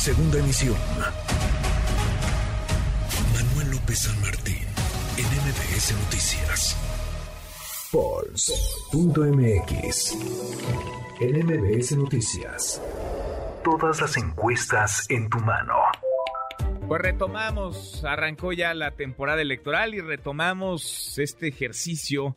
Segunda emisión. Manuel López San Martín, en MBS Noticias. Pulse.mx. En MBS Noticias. Todas las encuestas en tu mano. Pues retomamos, arrancó ya la temporada electoral y retomamos este ejercicio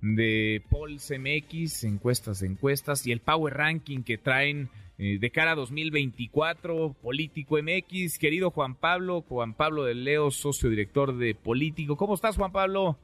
de Polls MX, encuestas de encuestas y el Power Ranking que traen eh, de cara a 2024, Político MX. Querido Juan Pablo, Juan Pablo de Leo, socio director de Político. ¿Cómo estás, Juan Pablo?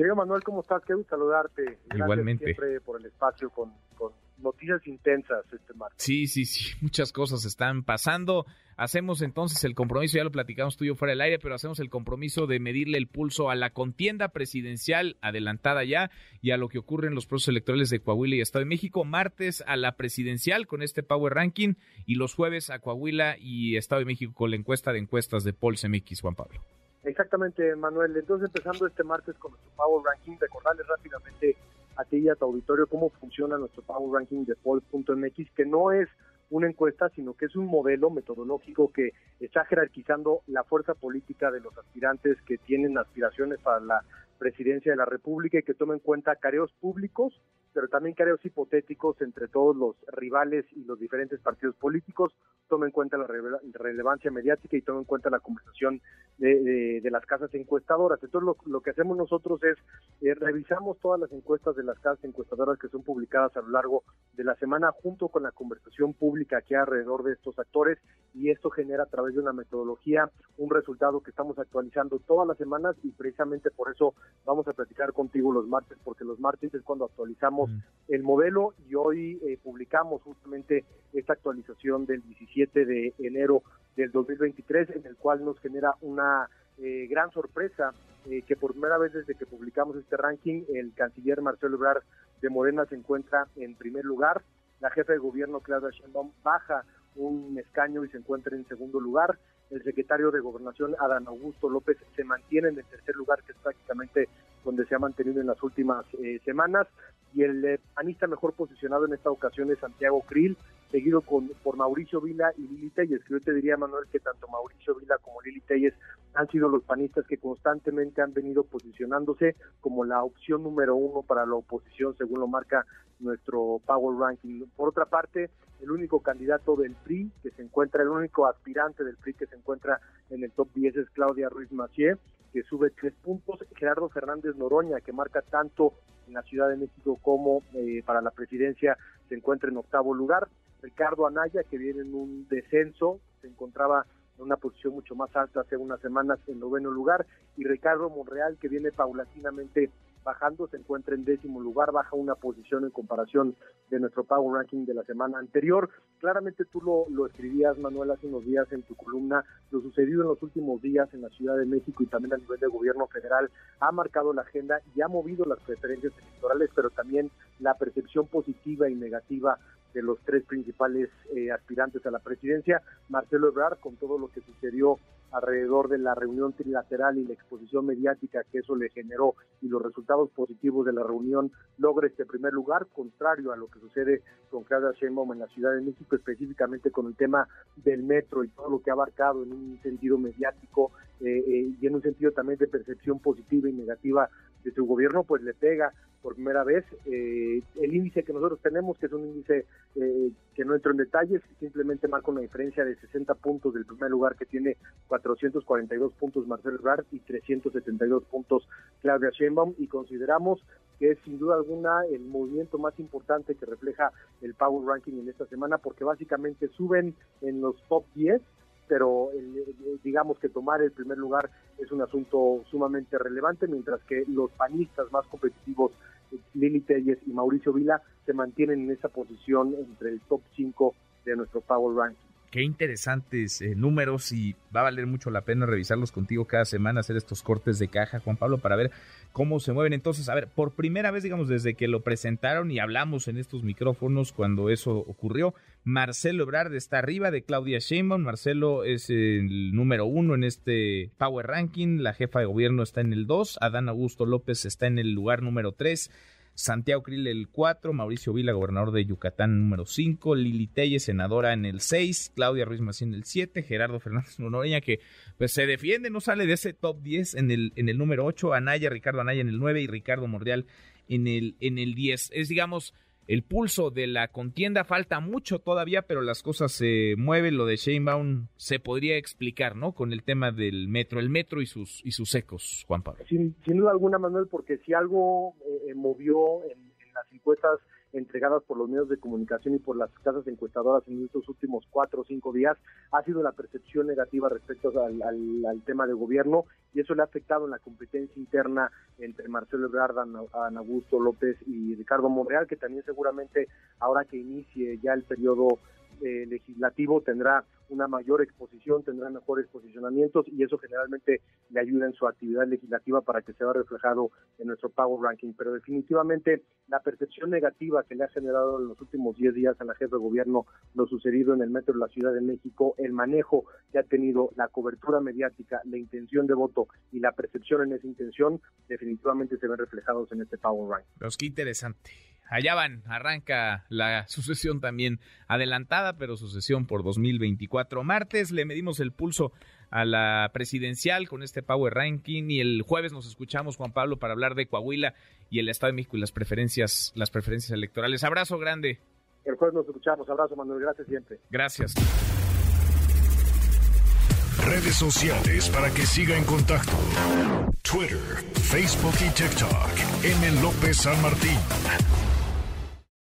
Querido Manuel, ¿cómo estás? Qué gusto saludarte. Gracias Igualmente. Siempre por el espacio con, con noticias intensas este martes. Sí, sí, sí, muchas cosas están pasando. Hacemos entonces el compromiso, ya lo platicamos tú y yo fuera del aire, pero hacemos el compromiso de medirle el pulso a la contienda presidencial adelantada ya y a lo que ocurre en los procesos electorales de Coahuila y Estado de México. Martes a la presidencial con este Power Ranking y los jueves a Coahuila y Estado de México con la encuesta de encuestas de Pulse MX, Juan Pablo. Exactamente, Manuel. Entonces, empezando este martes con nuestro Power Ranking, recordarles rápidamente a ti y a tu auditorio cómo funciona nuestro Power Ranking de Poll.mx, que no es una encuesta, sino que es un modelo metodológico que está jerarquizando la fuerza política de los aspirantes que tienen aspiraciones para la presidencia de la República y que toma en cuenta careos públicos, pero también careos hipotéticos entre todos los rivales y los diferentes partidos políticos, toma en cuenta la relevancia mediática y toma en cuenta la conversación de, de, las casas encuestadoras. Entonces lo, lo que hacemos nosotros es eh, revisamos todas las encuestas de las casas encuestadoras que son publicadas a lo largo de la semana junto con la conversación pública que hay alrededor de estos actores y esto genera a través de una metodología un resultado que estamos actualizando todas las semanas y precisamente por eso vamos a platicar contigo los martes, porque los martes es cuando actualizamos mm. el modelo y hoy eh, publicamos justamente esta actualización del 17 de enero del 2023, en el cual nos genera una eh, gran sorpresa eh, que por primera vez desde que publicamos este ranking, el canciller Marcelo Ebrard de Morena se encuentra en primer lugar, la jefa de gobierno Claudia Sheinbaum baja un escaño y se encuentra en segundo lugar, el secretario de Gobernación, Adán Augusto López, se mantiene en el tercer lugar, que es prácticamente donde se ha mantenido en las últimas eh, semanas, y el eh, panista mejor posicionado en esta ocasión es Santiago Krill, seguido con, por Mauricio Vila y Lili Telles, que yo te diría, Manuel, que tanto Mauricio Vila como Lili Telles han sido los panistas que constantemente han venido posicionándose como la opción número uno para la oposición, según lo marca nuestro Power Ranking. Por otra parte, el único candidato del PRI que se encuentra, el único aspirante del PRI que se encuentra en el top 10 es Claudia Ruiz Macié, que sube tres puntos. Gerardo Fernández Noroña, que marca tanto en la Ciudad de México como eh, para la presidencia, se encuentra en octavo lugar. Ricardo Anaya, que viene en un descenso, se encontraba en una posición mucho más alta hace unas semanas en noveno lugar, y Ricardo Monreal, que viene paulatinamente bajando, se encuentra en décimo lugar, baja una posición en comparación de nuestro Power Ranking de la semana anterior. Claramente tú lo, lo escribías, Manuel, hace unos días en tu columna, lo sucedido en los últimos días en la Ciudad de México y también a nivel de gobierno federal ha marcado la agenda y ha movido las preferencias electorales, pero también la percepción positiva y negativa de los tres principales eh, aspirantes a la presidencia, Marcelo Ebrard, con todo lo que sucedió alrededor de la reunión trilateral y la exposición mediática que eso le generó y los resultados positivos de la reunión logra este primer lugar, contrario a lo que sucede con Claudia Sheinbaum en la Ciudad de México, específicamente con el tema del metro y todo lo que ha abarcado en un sentido mediático eh, eh, y en un sentido también de percepción positiva y negativa de su gobierno, pues le pega por primera vez. Eh, el índice que nosotros tenemos, que es un índice eh, que no entro en detalles, simplemente marca una diferencia de 60 puntos del primer lugar que tiene 442 puntos Marcelo Ebrard y 372 puntos Claudia Sheinbaum y consideramos que es sin duda alguna el movimiento más importante que refleja el Power Ranking en esta semana porque básicamente suben en los top 10 pero digamos que tomar el primer lugar es un asunto sumamente relevante, mientras que los panistas más competitivos, Lili Telles y Mauricio Vila, se mantienen en esa posición entre el top 5 de nuestro Power Ranking. Qué interesantes eh, números y va a valer mucho la pena revisarlos contigo cada semana, hacer estos cortes de caja, Juan Pablo, para ver cómo se mueven. Entonces, a ver, por primera vez, digamos, desde que lo presentaron y hablamos en estos micrófonos cuando eso ocurrió, Marcelo Ebrard está arriba de Claudia Sheinbaum. Marcelo es el número uno en este Power Ranking. La jefa de gobierno está en el dos. Adán Augusto López está en el lugar número tres. Santiago Krill el 4, Mauricio Vila, gobernador de Yucatán número 5, Lili Telle, senadora en el 6, Claudia Ruiz Macín el 7, Gerardo Fernández Noroña que pues se defiende, no sale de ese top 10 en el, en el número 8, Anaya, Ricardo Anaya en el 9 y Ricardo Mordial en el, en el 10. Es digamos el pulso de la contienda. Falta mucho todavía, pero las cosas se mueven. Lo de Sheinbaum se podría explicar, ¿no? Con el tema del metro, el metro y sus y sus ecos, Juan Pablo. Sin, duda alguna, Manuel, porque si algo eh, movió en, en las encuestas entregadas por los medios de comunicación y por las casas encuestadoras en estos últimos cuatro o cinco días ha sido la percepción negativa respecto al, al, tema de gobierno y eso le ha afectado en la competencia interna entre Marcelo Ebrard, Ana Augusto López y Ricardo Monreal, que también seguramente ahora que inicie ya el periodo eh, legislativo tendrá una mayor exposición, tendrá mejores posicionamientos y eso generalmente le ayuda en su actividad legislativa para que se vea reflejado en nuestro Power Ranking. Pero definitivamente la percepción negativa que le ha generado en los últimos 10 días a la jefe de gobierno lo sucedido en el metro de la Ciudad de México, el manejo que ha tenido, la cobertura mediática, la intención de voto y la percepción en esa intención, definitivamente se ven reflejados en este Power Ranking. Pero qué interesante allá van, arranca la sucesión también adelantada, pero sucesión por 2024. Martes le medimos el pulso a la presidencial con este Power Ranking y el jueves nos escuchamos Juan Pablo para hablar de Coahuila y el Estado de México y las preferencias, las preferencias electorales. Abrazo grande. El jueves nos escuchamos. Abrazo Manuel, gracias siempre. Gracias. Redes sociales para que siga en contacto: Twitter, Facebook y TikTok. M. López San Martín.